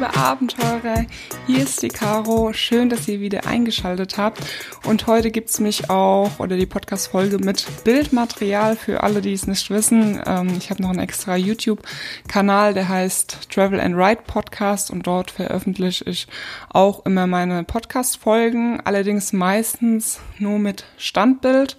Liebe Abenteurer, hier ist die Caro. Schön, dass ihr wieder eingeschaltet habt. Und heute gibt's mich auch oder die Podcast-Folge mit Bildmaterial für alle, die es nicht wissen. Ähm, ich habe noch einen extra YouTube-Kanal, der heißt Travel and Ride Podcast und dort veröffentliche ich auch immer meine Podcast-Folgen, allerdings meistens nur mit Standbild.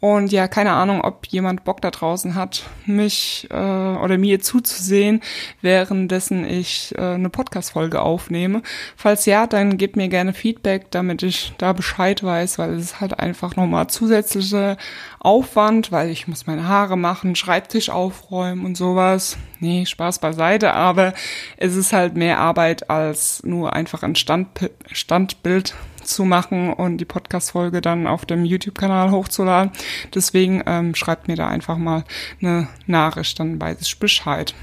Und ja, keine Ahnung, ob jemand Bock da draußen hat, mich äh, oder mir zuzusehen, währenddessen ich äh, eine Podcast-Folge aufnehme. Falls ja, dann gebt mir gerne Feedback, damit ich da Bescheid weiß, weil es ist halt einfach nochmal zusätzlicher Aufwand, weil ich muss meine Haare machen, Schreibtisch aufräumen und sowas. Nee, Spaß beiseite, aber es ist halt mehr Arbeit als nur einfach ein Stand Standbild zu machen und die Podcast-Folge dann auf dem YouTube-Kanal hochzuladen. Deswegen ähm, schreibt mir da einfach mal eine Nachricht, dann weiß ich Bescheid.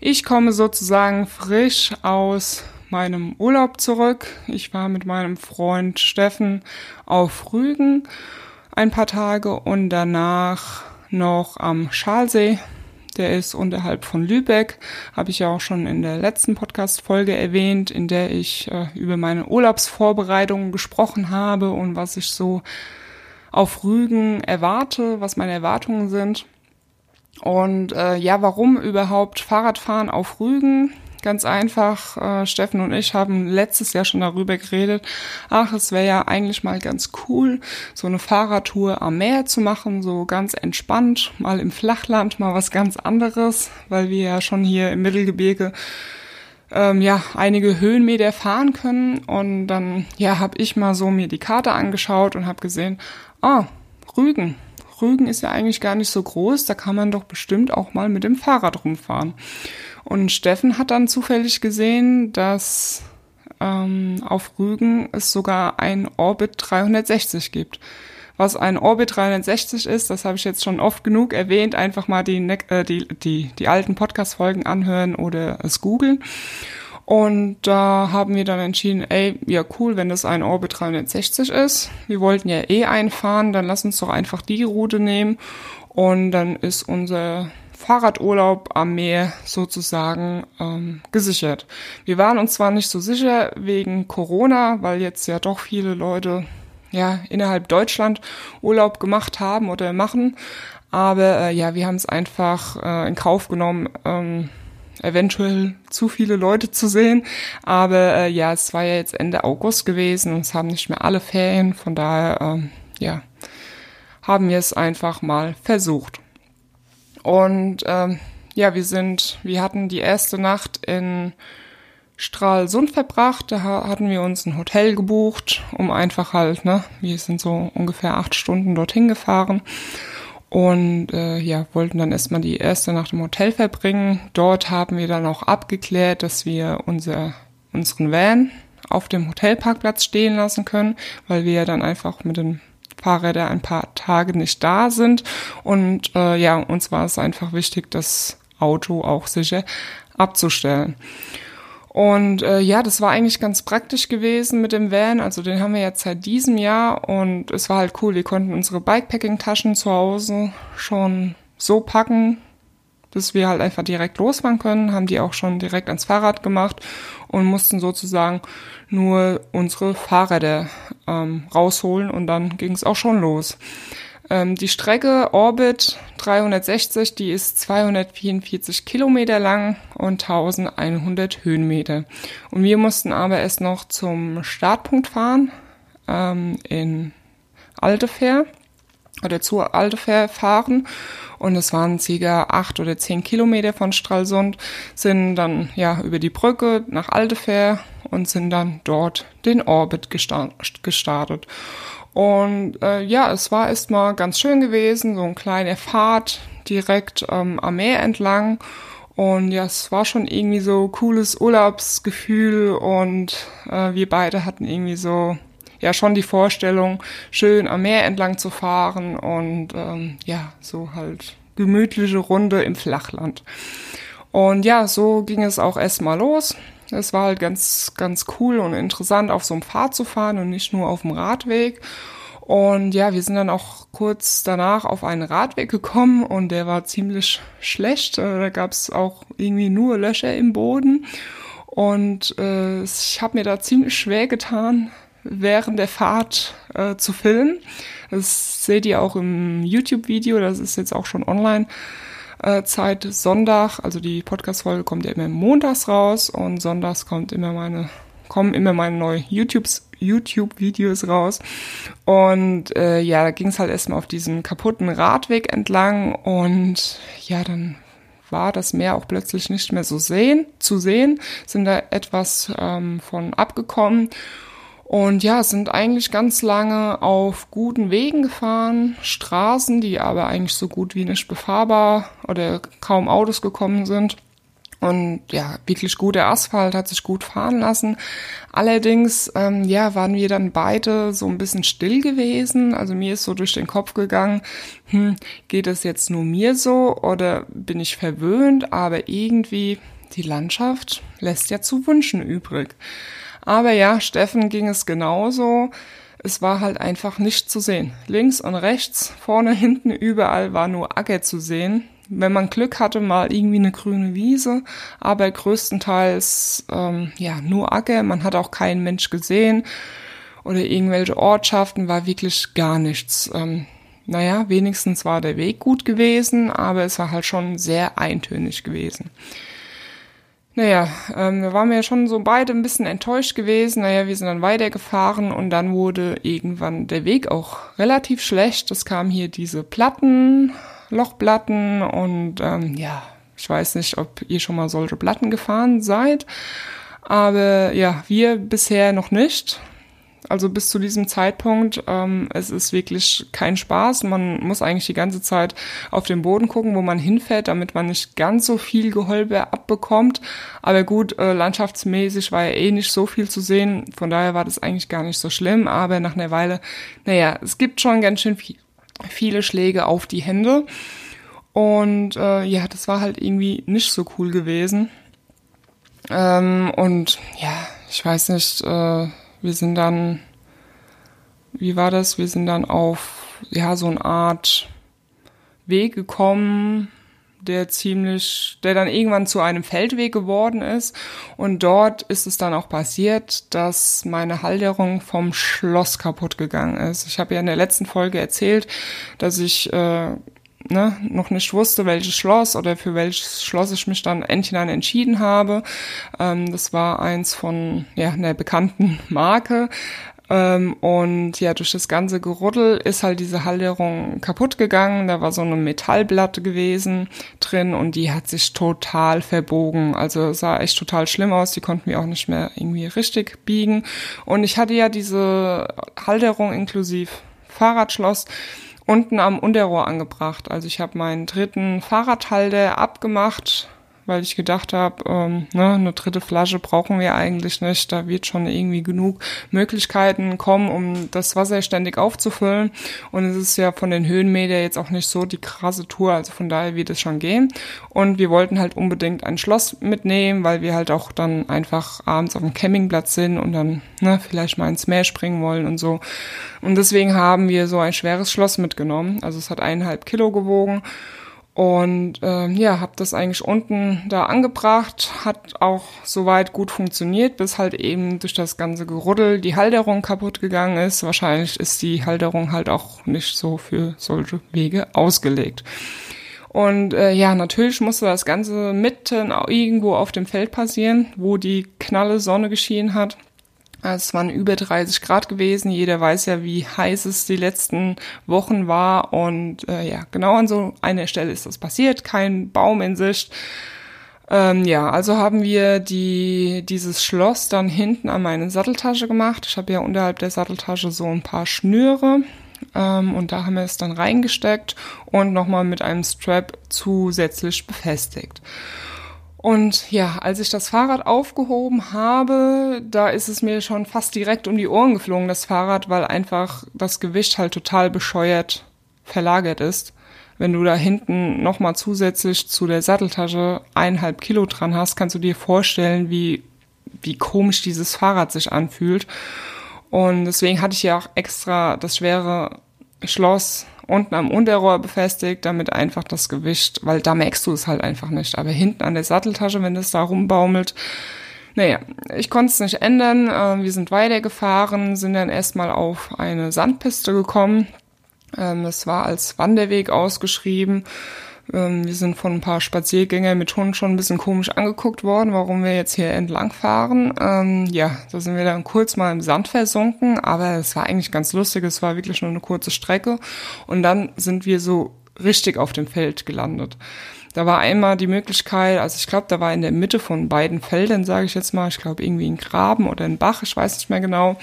Ich komme sozusagen frisch aus meinem Urlaub zurück. Ich war mit meinem Freund Steffen auf Rügen ein paar Tage und danach noch am Schalsee der ist unterhalb von Lübeck, habe ich ja auch schon in der letzten Podcast-Folge erwähnt, in der ich äh, über meine Urlaubsvorbereitungen gesprochen habe und was ich so auf Rügen erwarte, was meine Erwartungen sind. Und äh, ja, warum überhaupt Fahrradfahren auf Rügen? Ganz einfach, äh, Steffen und ich haben letztes Jahr schon darüber geredet, ach, es wäre ja eigentlich mal ganz cool, so eine Fahrradtour am Meer zu machen, so ganz entspannt, mal im Flachland, mal was ganz anderes, weil wir ja schon hier im Mittelgebirge ähm, ja einige Höhenmeter fahren können. Und dann ja, habe ich mal so mir die Karte angeschaut und habe gesehen, ah, Rügen. Rügen ist ja eigentlich gar nicht so groß, da kann man doch bestimmt auch mal mit dem Fahrrad rumfahren. Und Steffen hat dann zufällig gesehen, dass ähm, auf Rügen es sogar ein Orbit 360 gibt. Was ein Orbit 360 ist, das habe ich jetzt schon oft genug erwähnt. Einfach mal die, äh, die, die, die alten Podcast-Folgen anhören oder es googeln. Und da haben wir dann entschieden, ey, ja cool, wenn das ein Orbit 360 ist. Wir wollten ja eh einfahren, dann lass uns doch einfach die Route nehmen. Und dann ist unser Fahrradurlaub am Meer sozusagen ähm, gesichert. Wir waren uns zwar nicht so sicher wegen Corona, weil jetzt ja doch viele Leute ja innerhalb Deutschland Urlaub gemacht haben oder machen, aber äh, ja, wir haben es einfach äh, in Kauf genommen. Ähm, eventuell zu viele Leute zu sehen. Aber äh, ja, es war ja jetzt Ende August gewesen und es haben nicht mehr alle Ferien. Von daher, ähm, ja, haben wir es einfach mal versucht. Und ähm, ja, wir sind, wir hatten die erste Nacht in Stralsund verbracht. Da hatten wir uns ein Hotel gebucht, um einfach halt, ne, wir sind so ungefähr acht Stunden dorthin gefahren und äh, ja, wollten dann erstmal die erste Nacht im Hotel verbringen. Dort haben wir dann auch abgeklärt, dass wir unser, unseren Van auf dem Hotelparkplatz stehen lassen können, weil wir ja dann einfach mit dem Fahrräder ein paar Tage nicht da sind. Und äh, ja, uns war es einfach wichtig, das Auto auch sicher abzustellen. Und äh, ja, das war eigentlich ganz praktisch gewesen mit dem Van. Also den haben wir jetzt seit diesem Jahr und es war halt cool. Wir konnten unsere Bikepacking-Taschen zu Hause schon so packen, dass wir halt einfach direkt losfahren können, haben die auch schon direkt ans Fahrrad gemacht und mussten sozusagen nur unsere Fahrräder ähm, rausholen und dann ging es auch schon los. Ähm, die Strecke Orbit 360, die ist 244 Kilometer lang und 1100 Höhenmeter. Und wir mussten aber erst noch zum Startpunkt fahren ähm, in Altefer oder zu Altefer fahren und es waren circa acht oder zehn Kilometer von Stralsund, sind dann ja über die Brücke nach Altefer und sind dann dort den Orbit gestartet. Und äh, ja, es war erstmal ganz schön gewesen, so ein kleiner Fahrt direkt ähm, am Meer entlang. Und ja, es war schon irgendwie so cooles Urlaubsgefühl und äh, wir beide hatten irgendwie so ja schon die Vorstellung, schön am Meer entlang zu fahren und ähm, ja, so halt gemütliche Runde im Flachland. Und ja, so ging es auch erstmal los. Es war halt ganz, ganz cool und interessant, auf so einem Pfad zu fahren und nicht nur auf dem Radweg. Und ja, wir sind dann auch kurz danach auf einen Radweg gekommen und der war ziemlich schlecht. Äh, da gab es auch irgendwie nur Löcher im Boden. Und äh, ich habe mir da ziemlich schwer getan, während der Fahrt äh, zu filmen. Das seht ihr auch im YouTube-Video, das ist jetzt auch schon online. Äh, Zeit Sonntag, also die Podcast-Folge kommt ja immer montags raus und sonntags kommt immer meine, kommen immer meine neuen YouTubes, YouTube-Videos raus. Und äh, ja, da ging es halt erstmal auf diesem kaputten Radweg entlang und ja, dann war das Meer auch plötzlich nicht mehr so sehen, zu sehen, sind da etwas ähm, von abgekommen und ja, sind eigentlich ganz lange auf guten Wegen gefahren, Straßen, die aber eigentlich so gut wie nicht befahrbar oder kaum Autos gekommen sind. Und ja, wirklich guter Asphalt, hat sich gut fahren lassen. Allerdings, ähm, ja, waren wir dann beide so ein bisschen still gewesen. Also mir ist so durch den Kopf gegangen, hm, geht es jetzt nur mir so oder bin ich verwöhnt? Aber irgendwie, die Landschaft lässt ja zu wünschen übrig. Aber ja, Steffen ging es genauso. Es war halt einfach nicht zu sehen. Links und rechts, vorne, hinten, überall war nur Acker zu sehen wenn man Glück hatte, mal irgendwie eine grüne Wiese, aber größtenteils ähm, ja nur Acker. Man hat auch keinen Mensch gesehen oder irgendwelche Ortschaften, war wirklich gar nichts. Ähm, naja, wenigstens war der Weg gut gewesen, aber es war halt schon sehr eintönig gewesen. Naja, ähm, da waren wir ja schon so beide ein bisschen enttäuscht gewesen. Naja, wir sind dann weitergefahren und dann wurde irgendwann der Weg auch relativ schlecht. Es kamen hier diese Platten Lochplatten und ähm, ja, ich weiß nicht, ob ihr schon mal solche Platten gefahren seid, aber ja, wir bisher noch nicht. Also bis zu diesem Zeitpunkt, ähm, es ist wirklich kein Spaß. Man muss eigentlich die ganze Zeit auf den Boden gucken, wo man hinfährt, damit man nicht ganz so viel Geholbe abbekommt. Aber gut, äh, landschaftsmäßig war ja eh nicht so viel zu sehen. Von daher war das eigentlich gar nicht so schlimm. Aber nach einer Weile, naja, es gibt schon ganz schön viel, viele Schläge auf die Hände. Und äh, ja, das war halt irgendwie nicht so cool gewesen. Ähm, und ja, ich weiß nicht, äh, wir sind dann, wie war das? Wir sind dann auf, ja, so eine Art Weg gekommen, der ziemlich, der dann irgendwann zu einem Feldweg geworden ist. Und dort ist es dann auch passiert, dass meine Halterung vom Schloss kaputt gegangen ist. Ich habe ja in der letzten Folge erzählt, dass ich äh, ne, noch nicht wusste, welches Schloss oder für welches Schloss ich mich dann endlich dann entschieden habe. Ähm, das war eins von ja, einer bekannten Marke. Ähm, und ja, durch das ganze Geruddel ist halt diese Halterung kaputt gegangen. Da war so eine Metallplatte gewesen drin und die hat sich total verbogen. Also sah echt total schlimm aus. Die konnten wir auch nicht mehr irgendwie richtig biegen. Und ich hatte ja diese Halterung inklusive Fahrradschloss unten am Unterrohr angebracht. Also ich habe meinen dritten Fahrradhalter abgemacht weil ich gedacht habe, ähm, ne, eine dritte Flasche brauchen wir eigentlich nicht. Da wird schon irgendwie genug Möglichkeiten kommen, um das Wasser ständig aufzufüllen. Und es ist ja von den Höhenmeter jetzt auch nicht so die krasse Tour, also von daher wird es schon gehen. Und wir wollten halt unbedingt ein Schloss mitnehmen, weil wir halt auch dann einfach abends auf dem Campingplatz sind und dann ne, vielleicht mal ins Meer springen wollen und so. Und deswegen haben wir so ein schweres Schloss mitgenommen. Also es hat eineinhalb Kilo gewogen. Und äh, ja, habe das eigentlich unten da angebracht, hat auch soweit gut funktioniert, bis halt eben durch das ganze Geruddel die Halterung kaputt gegangen ist. Wahrscheinlich ist die Halterung halt auch nicht so für solche Wege ausgelegt. Und äh, ja, natürlich musste das Ganze mitten irgendwo auf dem Feld passieren, wo die knalle Sonne geschienen hat. Es waren über 30 Grad gewesen. Jeder weiß ja, wie heiß es die letzten Wochen war. Und äh, ja, genau an so einer Stelle ist das passiert. Kein Baum in Sicht. Ähm, ja, also haben wir die, dieses Schloss dann hinten an meine Satteltasche gemacht. Ich habe ja unterhalb der Satteltasche so ein paar Schnüre. Ähm, und da haben wir es dann reingesteckt und nochmal mit einem Strap zusätzlich befestigt. Und ja, als ich das Fahrrad aufgehoben habe, da ist es mir schon fast direkt um die Ohren geflogen, das Fahrrad, weil einfach das Gewicht halt total bescheuert verlagert ist. Wenn du da hinten nochmal zusätzlich zu der Satteltasche eineinhalb Kilo dran hast, kannst du dir vorstellen, wie wie komisch dieses Fahrrad sich anfühlt. Und deswegen hatte ich ja auch extra das schwere Schloss unten am Unterrohr befestigt, damit einfach das Gewicht, weil da merkst du es halt einfach nicht. Aber hinten an der Satteltasche, wenn das da rumbaumelt, naja, ich konnte es nicht ändern. Ähm, wir sind weitergefahren, sind dann erstmal auf eine Sandpiste gekommen. Ähm, es war als Wanderweg ausgeschrieben. Ähm, wir sind von ein paar Spaziergängern mit Hunden schon ein bisschen komisch angeguckt worden, warum wir jetzt hier entlang fahren. Ähm, ja, da sind wir dann kurz mal im Sand versunken, aber es war eigentlich ganz lustig. Es war wirklich nur eine kurze Strecke. Und dann sind wir so richtig auf dem Feld gelandet. Da war einmal die Möglichkeit, also ich glaube, da war in der Mitte von beiden Feldern, sage ich jetzt mal, ich glaube irgendwie ein Graben oder ein Bach, ich weiß nicht mehr genau.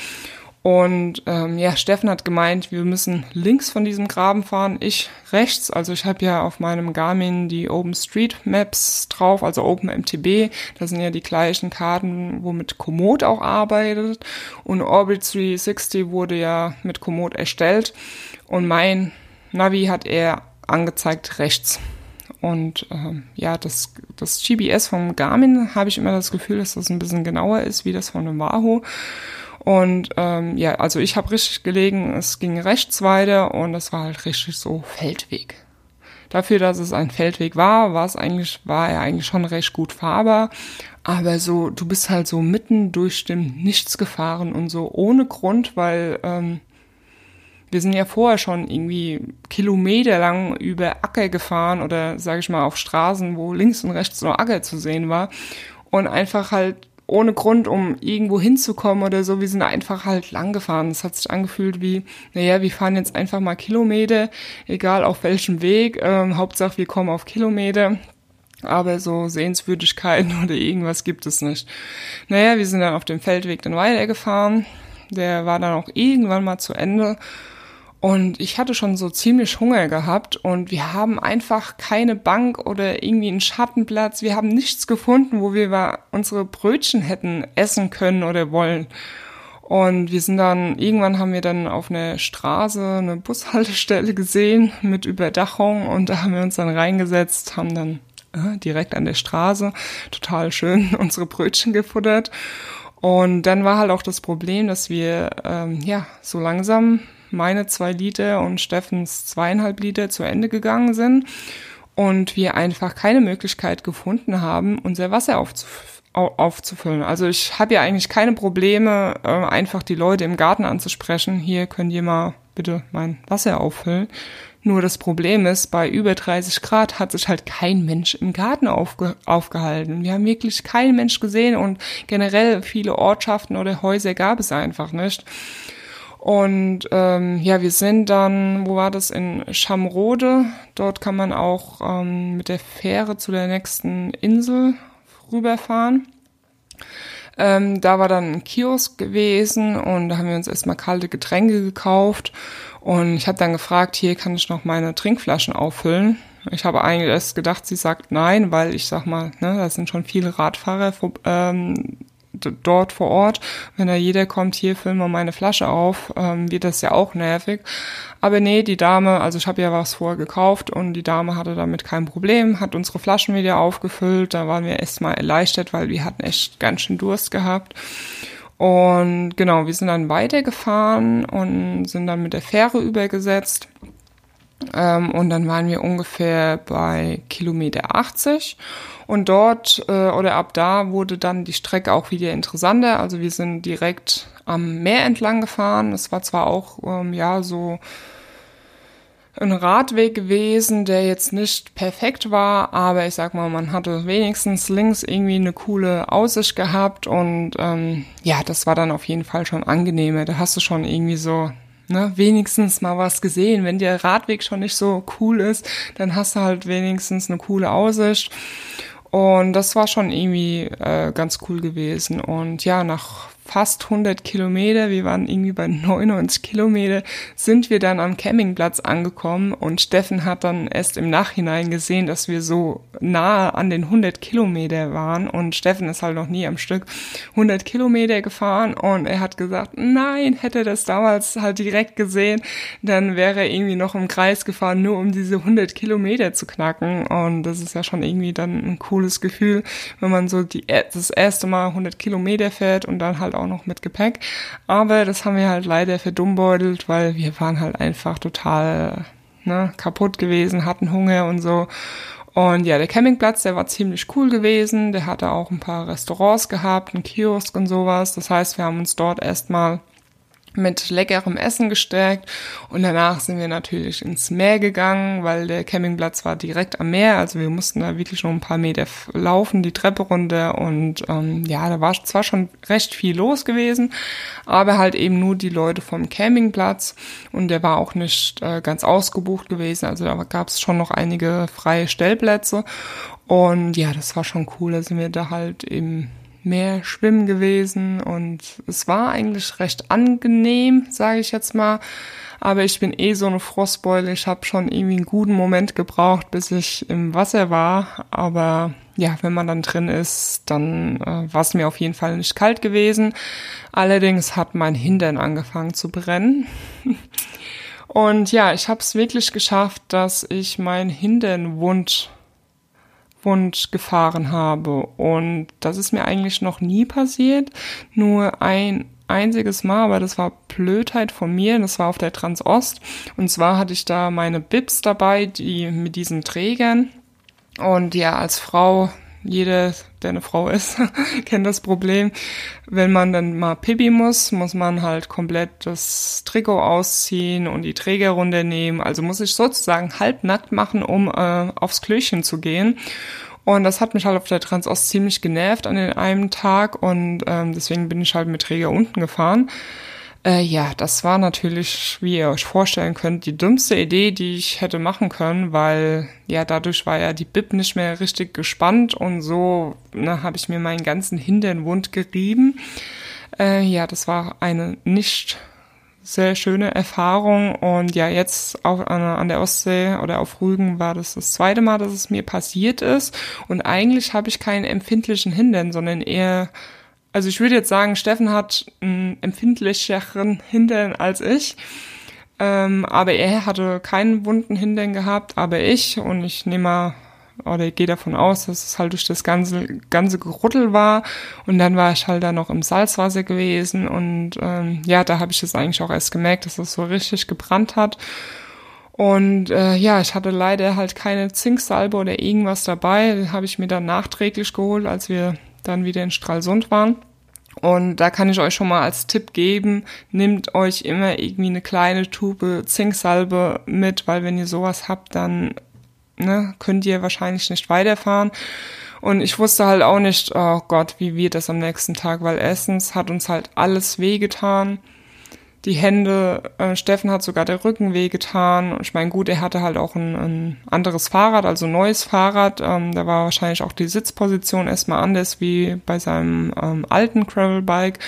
Und ähm, ja, Steffen hat gemeint, wir müssen links von diesem Graben fahren, ich rechts. Also ich habe ja auf meinem Garmin die Open Street Maps drauf, also Open MTB. Das sind ja die gleichen Karten, womit Komoot auch arbeitet. Und Orbit 360 wurde ja mit Komoot erstellt. Und mein Navi hat er angezeigt rechts. Und ähm, ja, das, das GPS vom Garmin habe ich immer das Gefühl, dass das ein bisschen genauer ist wie das von dem Wahoo. Und ähm, ja, also ich habe richtig gelegen, es ging rechts weiter und es war halt richtig so Feldweg. Dafür, dass es ein Feldweg war, war es eigentlich, war er eigentlich schon recht gut fahrbar. Aber so, du bist halt so mitten durch dem Nichts gefahren und so ohne Grund, weil ähm, wir sind ja vorher schon irgendwie kilometerlang über Acker gefahren oder sage ich mal auf Straßen, wo links und rechts nur Acker zu sehen war und einfach halt ohne Grund, um irgendwo hinzukommen oder so. Wir sind einfach halt lang gefahren. Es hat sich angefühlt wie, naja, wir fahren jetzt einfach mal Kilometer, egal auf welchem Weg. Ähm, Hauptsache, wir kommen auf Kilometer. Aber so Sehenswürdigkeiten oder irgendwas gibt es nicht. Naja, wir sind dann auf dem Feldweg dann weitergefahren. Der war dann auch irgendwann mal zu Ende. Und ich hatte schon so ziemlich Hunger gehabt und wir haben einfach keine Bank oder irgendwie einen Schattenplatz. Wir haben nichts gefunden, wo wir unsere Brötchen hätten essen können oder wollen. Und wir sind dann, irgendwann haben wir dann auf einer Straße eine Bushaltestelle gesehen mit Überdachung und da haben wir uns dann reingesetzt, haben dann äh, direkt an der Straße total schön unsere Brötchen gefuttert. Und dann war halt auch das Problem, dass wir ähm, ja so langsam meine zwei Liter und Steffens zweieinhalb Liter zu Ende gegangen sind und wir einfach keine Möglichkeit gefunden haben, unser Wasser aufzuf aufzufüllen. Also ich habe ja eigentlich keine Probleme, äh, einfach die Leute im Garten anzusprechen. Hier könnt ihr mal bitte mein Wasser auffüllen. Nur das Problem ist, bei über 30 Grad hat sich halt kein Mensch im Garten aufge aufgehalten. Wir haben wirklich keinen Mensch gesehen und generell viele Ortschaften oder Häuser gab es einfach nicht. Und ähm, ja, wir sind dann, wo war das, in Schamrode. Dort kann man auch ähm, mit der Fähre zu der nächsten Insel rüberfahren. Ähm, da war dann ein Kiosk gewesen und da haben wir uns erstmal kalte Getränke gekauft. Und ich habe dann gefragt, hier kann ich noch meine Trinkflaschen auffüllen. Ich habe eigentlich erst gedacht, sie sagt nein, weil ich sag mal, ne, da sind schon viele Radfahrer ähm, dort vor Ort. Wenn da jeder kommt, hier füllen wir meine Flasche auf, ähm, wird das ja auch nervig. Aber nee, die Dame, also ich habe ja was vorher gekauft und die Dame hatte damit kein Problem, hat unsere Flaschen wieder aufgefüllt. Da waren wir erstmal erleichtert, weil wir hatten echt ganz schön Durst gehabt. Und genau, wir sind dann weitergefahren und sind dann mit der Fähre übergesetzt. Ähm, und dann waren wir ungefähr bei Kilometer 80. Und dort äh, oder ab da wurde dann die Strecke auch wieder interessanter. Also wir sind direkt am Meer entlang gefahren. Es war zwar auch ähm, ja so ein Radweg gewesen, der jetzt nicht perfekt war, aber ich sag mal, man hatte wenigstens links irgendwie eine coole Aussicht gehabt und ähm, ja, das war dann auf jeden Fall schon angenehmer. Da hast du schon irgendwie so ne, wenigstens mal was gesehen. Wenn der Radweg schon nicht so cool ist, dann hast du halt wenigstens eine coole Aussicht. Und das war schon irgendwie äh, ganz cool gewesen. Und ja, nach fast 100 Kilometer, wir waren irgendwie bei 99 Kilometer, sind wir dann am Campingplatz angekommen und Steffen hat dann erst im Nachhinein gesehen, dass wir so nahe an den 100 Kilometer waren und Steffen ist halt noch nie am Stück 100 Kilometer gefahren und er hat gesagt, nein, hätte er das damals halt direkt gesehen, dann wäre er irgendwie noch im Kreis gefahren, nur um diese 100 Kilometer zu knacken und das ist ja schon irgendwie dann ein cooles Gefühl, wenn man so die, das erste Mal 100 Kilometer fährt und dann halt auch noch mit Gepäck. Aber das haben wir halt leider verdummbeutelt, weil wir waren halt einfach total ne, kaputt gewesen, hatten Hunger und so. Und ja, der Campingplatz, der war ziemlich cool gewesen. Der hatte auch ein paar Restaurants gehabt, einen Kiosk und sowas. Das heißt, wir haben uns dort erstmal mit leckerem Essen gestärkt. Und danach sind wir natürlich ins Meer gegangen, weil der Campingplatz war direkt am Meer, also wir mussten da wirklich schon ein paar Meter laufen, die Treppe runter. Und ähm, ja, da war zwar schon recht viel los gewesen, aber halt eben nur die Leute vom Campingplatz. Und der war auch nicht äh, ganz ausgebucht gewesen, also da gab es schon noch einige freie Stellplätze. Und ja, das war schon cool, da sind wir da halt eben mehr schwimmen gewesen und es war eigentlich recht angenehm, sage ich jetzt mal. Aber ich bin eh so eine Frostbeule. Ich habe schon irgendwie einen guten Moment gebraucht, bis ich im Wasser war. Aber ja, wenn man dann drin ist, dann äh, war es mir auf jeden Fall nicht kalt gewesen. Allerdings hat mein Hintern angefangen zu brennen. Und ja, ich habe es wirklich geschafft, dass ich mein Hintern wund Wunsch gefahren habe. Und das ist mir eigentlich noch nie passiert. Nur ein einziges Mal, aber das war Blödheit von mir. Das war auf der Transost. Und zwar hatte ich da meine Bips dabei, die mit diesen Trägern. Und ja, als Frau jeder, der eine Frau ist, kennt das Problem. Wenn man dann mal Pipi muss, muss man halt komplett das Trikot ausziehen und die Träger runternehmen. Also muss ich sozusagen halbnackt machen, um äh, aufs Klöchen zu gehen. Und das hat mich halt auf der Transost ziemlich genervt an den einen Tag und ähm, deswegen bin ich halt mit Träger unten gefahren. Äh, ja, das war natürlich, wie ihr euch vorstellen könnt, die dümmste Idee, die ich hätte machen können, weil ja dadurch war ja die Bib nicht mehr richtig gespannt und so ne, habe ich mir meinen ganzen Hintern wund gerieben. Äh, ja, das war eine nicht sehr schöne Erfahrung und ja, jetzt an, an der Ostsee oder auf Rügen war das das zweite Mal, dass es mir passiert ist und eigentlich habe ich keinen empfindlichen Hintern, sondern eher also ich würde jetzt sagen, Steffen hat einen empfindlicheren Hintern als ich. Ähm, aber er hatte keinen wunden Hintern gehabt, aber ich. Und ich nehme mal, oder ich gehe davon aus, dass es halt durch das ganze, ganze Gerüttel war. Und dann war ich halt da noch im Salzwasser gewesen. Und ähm, ja, da habe ich es eigentlich auch erst gemerkt, dass es so richtig gebrannt hat. Und äh, ja, ich hatte leider halt keine Zinksalbe oder irgendwas dabei. Habe ich mir dann nachträglich geholt, als wir dann wieder in Stralsund waren. Und da kann ich euch schon mal als Tipp geben, nehmt euch immer irgendwie eine kleine Tube Zinksalbe mit, weil wenn ihr sowas habt, dann ne, könnt ihr wahrscheinlich nicht weiterfahren. Und ich wusste halt auch nicht, oh Gott, wie wird das am nächsten Tag, weil erstens hat uns halt alles wehgetan die Hände. Äh, Steffen hat sogar der Rücken wehgetan. Und ich meine, gut, er hatte halt auch ein, ein anderes Fahrrad, also ein neues Fahrrad. Ähm, da war wahrscheinlich auch die Sitzposition erstmal anders wie bei seinem ähm, alten Gravelbike.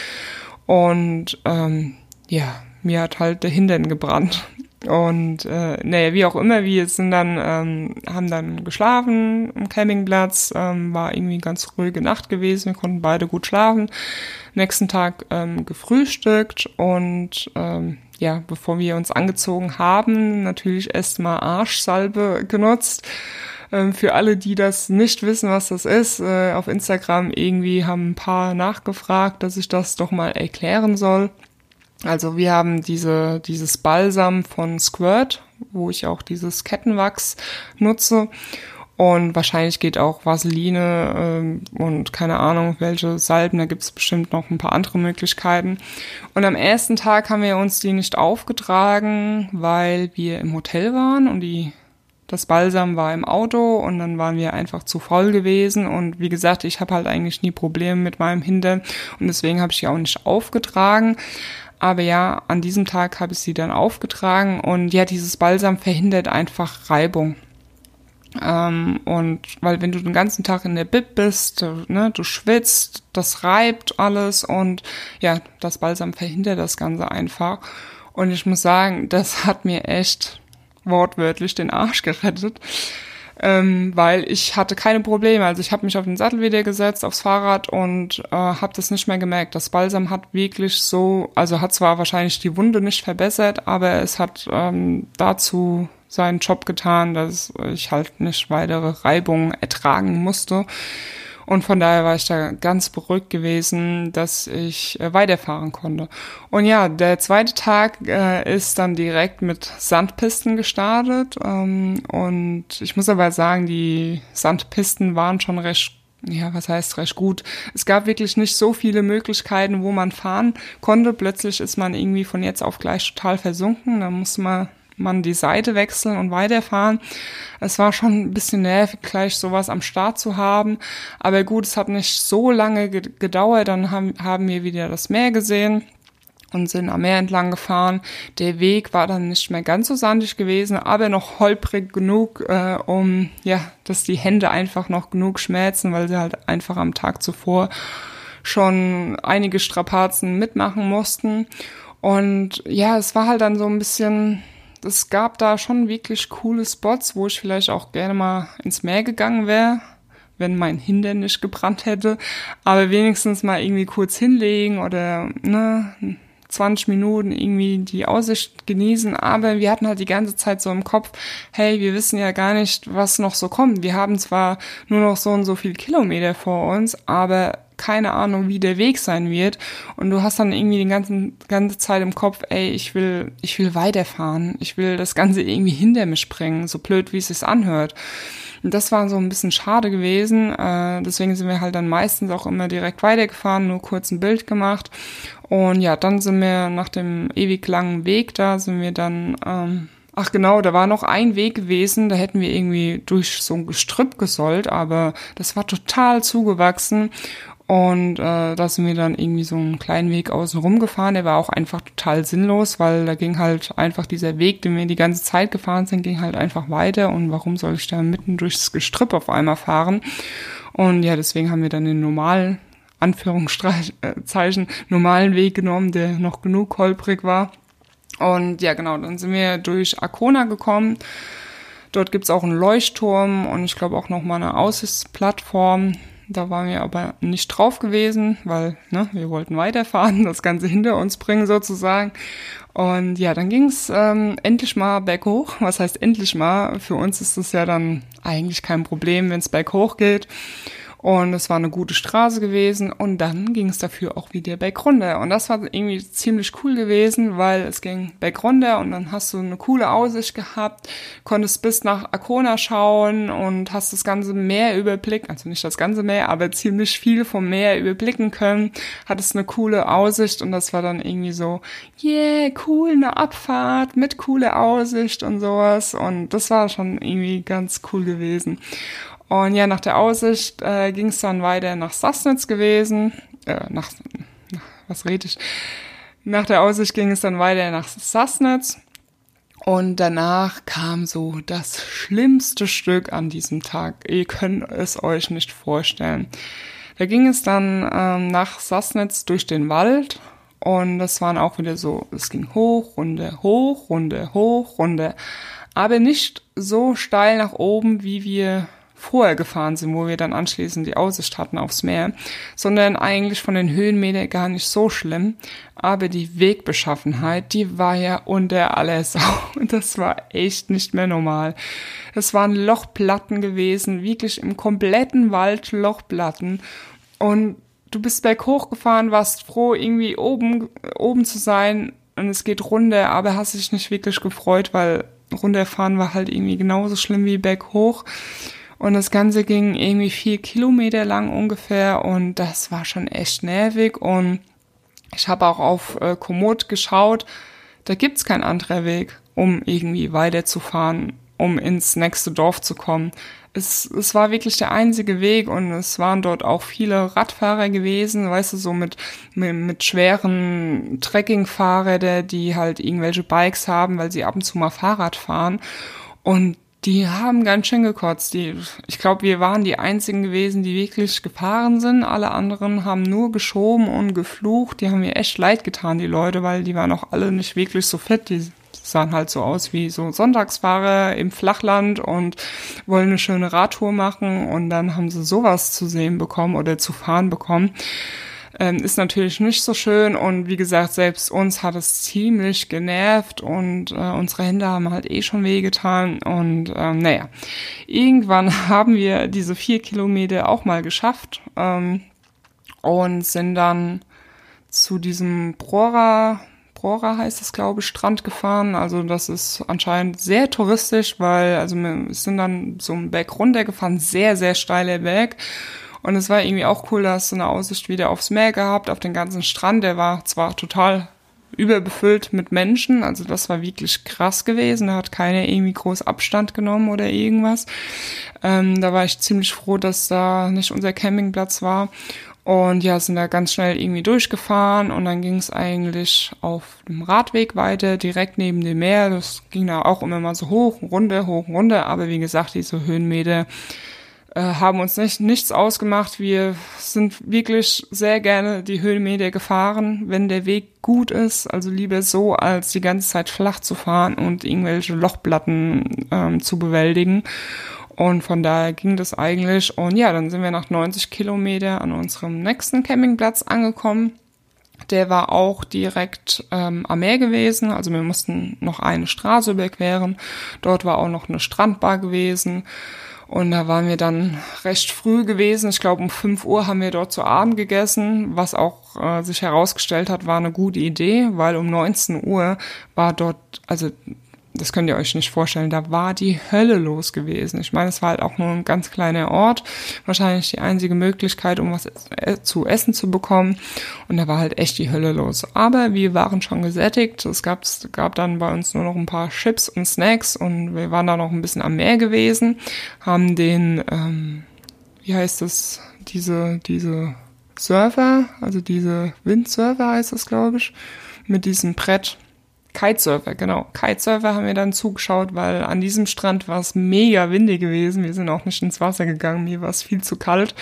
Und ähm, ja, mir hat halt der Hintern gebrannt. Und äh, naja, wie auch immer, wir sind dann, ähm, haben dann geschlafen am Campingplatz, ähm, war irgendwie ganz ruhige Nacht gewesen, wir konnten beide gut schlafen. Nächsten Tag ähm, gefrühstückt und ähm, ja, bevor wir uns angezogen haben, natürlich erstmal Arschsalbe genutzt. Ähm, für alle, die das nicht wissen, was das ist, äh, auf Instagram irgendwie haben ein paar nachgefragt, dass ich das doch mal erklären soll. Also wir haben diese, dieses Balsam von Squirt, wo ich auch dieses Kettenwachs nutze. Und wahrscheinlich geht auch Vaseline ähm, und keine Ahnung, welche Salben, da gibt es bestimmt noch ein paar andere Möglichkeiten. Und am ersten Tag haben wir uns die nicht aufgetragen, weil wir im Hotel waren und die das Balsam war im Auto und dann waren wir einfach zu voll gewesen und wie gesagt, ich habe halt eigentlich nie Probleme mit meinem Hintern und deswegen habe ich die auch nicht aufgetragen. Aber ja, an diesem Tag habe ich sie dann aufgetragen und ja, dieses Balsam verhindert einfach Reibung. Ähm, und weil wenn du den ganzen Tag in der Bib bist, ne, du schwitzt, das reibt alles und ja, das Balsam verhindert das Ganze einfach. Und ich muss sagen, das hat mir echt wortwörtlich den Arsch gerettet ähm, weil ich hatte keine Probleme. Also ich habe mich auf den Sattel wieder gesetzt, aufs Fahrrad und äh, habe das nicht mehr gemerkt. Das Balsam hat wirklich so, also hat zwar wahrscheinlich die Wunde nicht verbessert, aber es hat ähm, dazu seinen Job getan, dass ich halt nicht weitere Reibungen ertragen musste. Und von daher war ich da ganz beruhigt gewesen, dass ich äh, weiterfahren konnte. Und ja, der zweite Tag äh, ist dann direkt mit Sandpisten gestartet. Ähm, und ich muss aber sagen, die Sandpisten waren schon recht ja, was heißt recht gut? Es gab wirklich nicht so viele Möglichkeiten, wo man fahren konnte. Plötzlich ist man irgendwie von jetzt auf gleich total versunken. Da musste man man die Seite wechseln und weiterfahren. Es war schon ein bisschen nervig, gleich sowas am Start zu haben. Aber gut, es hat nicht so lange gedauert. Dann haben, haben wir wieder das Meer gesehen und sind am Meer entlang gefahren. Der Weg war dann nicht mehr ganz so sandig gewesen, aber noch holprig genug, äh, um ja, dass die Hände einfach noch genug schmerzen, weil sie halt einfach am Tag zuvor schon einige Strapazen mitmachen mussten. Und ja, es war halt dann so ein bisschen es gab da schon wirklich coole Spots, wo ich vielleicht auch gerne mal ins Meer gegangen wäre, wenn mein Hintern nicht gebrannt hätte. Aber wenigstens mal irgendwie kurz hinlegen oder ne, 20 Minuten irgendwie die Aussicht genießen. Aber wir hatten halt die ganze Zeit so im Kopf, hey, wir wissen ja gar nicht, was noch so kommt. Wir haben zwar nur noch so und so viel Kilometer vor uns, aber keine Ahnung, wie der Weg sein wird. Und du hast dann irgendwie die ganze, ganze Zeit im Kopf, ey, ich will, ich will weiterfahren. Ich will das Ganze irgendwie hinter mich bringen, so blöd, wie es sich anhört. Und das war so ein bisschen schade gewesen. Äh, deswegen sind wir halt dann meistens auch immer direkt weitergefahren, nur kurz ein Bild gemacht. Und ja, dann sind wir nach dem ewig langen Weg da, sind wir dann, ähm, ach genau, da war noch ein Weg gewesen, da hätten wir irgendwie durch so ein Gestrüpp gesollt, aber das war total zugewachsen. Und äh, da sind wir dann irgendwie so einen kleinen Weg außen rum gefahren. Der war auch einfach total sinnlos, weil da ging halt einfach dieser Weg, den wir die ganze Zeit gefahren sind, ging halt einfach weiter. Und warum soll ich da mitten durchs Gestrüpp auf einmal fahren? Und ja, deswegen haben wir dann den normalen, Anführungszeichen, normalen Weg genommen, der noch genug holprig war. Und ja, genau, dann sind wir durch Arkona gekommen. Dort gibt's auch einen Leuchtturm und ich glaube auch noch mal eine Aussichtsplattform. Da waren wir aber nicht drauf gewesen, weil ne, wir wollten weiterfahren, das Ganze hinter uns bringen sozusagen. Und ja, dann ging's ähm, endlich mal berghoch. Was heißt endlich mal? Für uns ist es ja dann eigentlich kein Problem, wenn es berghoch geht. Und es war eine gute Straße gewesen und dann ging es dafür auch wieder bergunter. Und das war irgendwie ziemlich cool gewesen, weil es ging bergunter und dann hast du eine coole Aussicht gehabt, konntest bis nach Arkona schauen und hast das ganze Meer überblicken, also nicht das ganze Meer, aber ziemlich viel vom Meer überblicken können, hattest eine coole Aussicht und das war dann irgendwie so, yeah, cool, eine Abfahrt mit cooler Aussicht und sowas und das war schon irgendwie ganz cool gewesen. Und ja, nach der Aussicht äh, ging es dann weiter nach Sassnitz gewesen. Äh, nach, was rede ich? Nach der Aussicht ging es dann weiter nach Sassnitz. Und danach kam so das schlimmste Stück an diesem Tag. Ihr könnt es euch nicht vorstellen. Da ging es dann ähm, nach Sassnitz durch den Wald und das waren auch wieder so, es ging hoch, runde, hoch, runde, hoch, runde. Aber nicht so steil nach oben, wie wir vorher gefahren sind, wo wir dann anschließend die Aussicht hatten aufs Meer, sondern eigentlich von den Höhenmetern gar nicht so schlimm. Aber die Wegbeschaffenheit, die war ja unter aller Sau. Und das war echt nicht mehr normal. Es waren Lochplatten gewesen, wirklich im kompletten Wald Lochplatten. Und du bist berghoch gefahren, warst froh, irgendwie oben, oben zu sein. Und es geht runter, aber hast dich nicht wirklich gefreut, weil runterfahren war halt irgendwie genauso schlimm wie berghoch. Und das Ganze ging irgendwie vier Kilometer lang ungefähr und das war schon echt nervig. Und ich habe auch auf äh, Komoot geschaut, da gibt's keinen anderen Weg, um irgendwie weiterzufahren, um ins nächste Dorf zu kommen. Es, es war wirklich der einzige Weg und es waren dort auch viele Radfahrer gewesen, weißt du, so mit, mit, mit schweren Trekkingfahrer, die halt irgendwelche Bikes haben, weil sie ab und zu mal Fahrrad fahren. Und die haben ganz schön gekotzt. Die, ich glaube, wir waren die einzigen gewesen, die wirklich gefahren sind. Alle anderen haben nur geschoben und geflucht. Die haben mir echt leid getan, die Leute, weil die waren auch alle nicht wirklich so fit. Die sahen halt so aus wie so Sonntagsfahrer im Flachland und wollen eine schöne Radtour machen und dann haben sie sowas zu sehen bekommen oder zu fahren bekommen. Ähm, ist natürlich nicht so schön und wie gesagt, selbst uns hat es ziemlich genervt und äh, unsere Hände haben halt eh schon wehgetan und ähm, naja, irgendwann haben wir diese vier Kilometer auch mal geschafft ähm, und sind dann zu diesem Brora Brora heißt es, glaube ich, Strand gefahren. Also das ist anscheinend sehr touristisch, weil also wir sind dann so einen Berg runtergefahren, sehr, sehr steiler Berg. Und es war irgendwie auch cool, da hast du eine Aussicht wieder aufs Meer gehabt, auf den ganzen Strand. Der war zwar total überbefüllt mit Menschen, also das war wirklich krass gewesen. Da hat keiner irgendwie groß Abstand genommen oder irgendwas. Ähm, da war ich ziemlich froh, dass da nicht unser Campingplatz war. Und ja, sind da ganz schnell irgendwie durchgefahren und dann ging es eigentlich auf dem Radweg weiter, direkt neben dem Meer. Das ging da auch immer mal so hoch und runter, hoch und runter. Aber wie gesagt, diese Höhenmeter äh, haben uns nicht, nichts ausgemacht. Wir sind wirklich sehr gerne die Höhenmeter gefahren, wenn der Weg gut ist. Also lieber so, als die ganze Zeit flach zu fahren und irgendwelche Lochplatten ähm, zu bewältigen. Und von daher ging das eigentlich. Und ja, dann sind wir nach 90 Kilometer an unserem nächsten Campingplatz angekommen. Der war auch direkt ähm, am Meer gewesen. Also wir mussten noch eine Straße überqueren. Dort war auch noch eine Strandbar gewesen. Und da waren wir dann recht früh gewesen. Ich glaube, um 5 Uhr haben wir dort zu Abend gegessen, was auch äh, sich herausgestellt hat, war eine gute Idee, weil um 19 Uhr war dort, also das könnt ihr euch nicht vorstellen, da war die Hölle los gewesen. Ich meine, es war halt auch nur ein ganz kleiner Ort, wahrscheinlich die einzige Möglichkeit, um was zu essen zu bekommen. Und da war halt echt die Hölle los. Aber wir waren schon gesättigt. Es gab, gab dann bei uns nur noch ein paar Chips und Snacks und wir waren da noch ein bisschen am Meer gewesen, haben den, ähm, wie heißt das, diese, diese Surfer, also diese Windsurfer heißt das, glaube ich, mit diesem Brett Kitesurfer, genau. Kitesurfer haben wir dann zugeschaut, weil an diesem Strand war es mega windig gewesen. Wir sind auch nicht ins Wasser gegangen, mir war es viel zu kalt.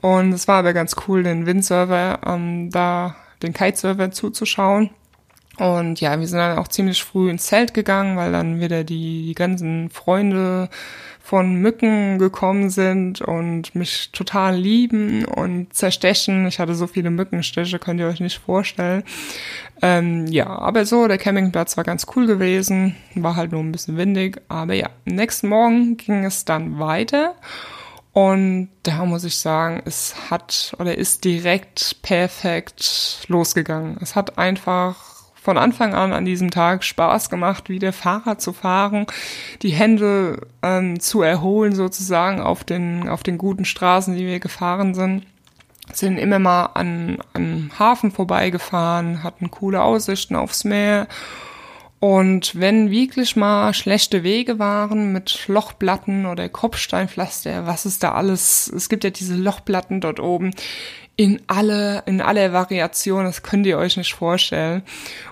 Und es war aber ganz cool, den Windsurfer, ähm, da den Kitesurfer zuzuschauen. Und ja, wir sind dann auch ziemlich früh ins Zelt gegangen, weil dann wieder die, die ganzen Freunde von Mücken gekommen sind und mich total lieben und zerstechen. Ich hatte so viele Mückenstiche, könnt ihr euch nicht vorstellen. Ähm, ja, aber so, der Campingplatz war ganz cool gewesen, war halt nur ein bisschen windig, aber ja, nächsten Morgen ging es dann weiter. Und da muss ich sagen, es hat oder ist direkt perfekt losgegangen. Es hat einfach von Anfang an an diesem Tag Spaß gemacht, wieder Fahrrad zu fahren, die Hände ähm, zu erholen sozusagen auf den, auf den guten Straßen, die wir gefahren sind. Sind immer mal an, an Hafen vorbeigefahren, hatten coole Aussichten aufs Meer und wenn wirklich mal schlechte Wege waren mit Lochplatten oder Kopfsteinpflaster, was ist da alles? Es gibt ja diese Lochplatten dort oben in alle, in aller Variation, das könnt ihr euch nicht vorstellen.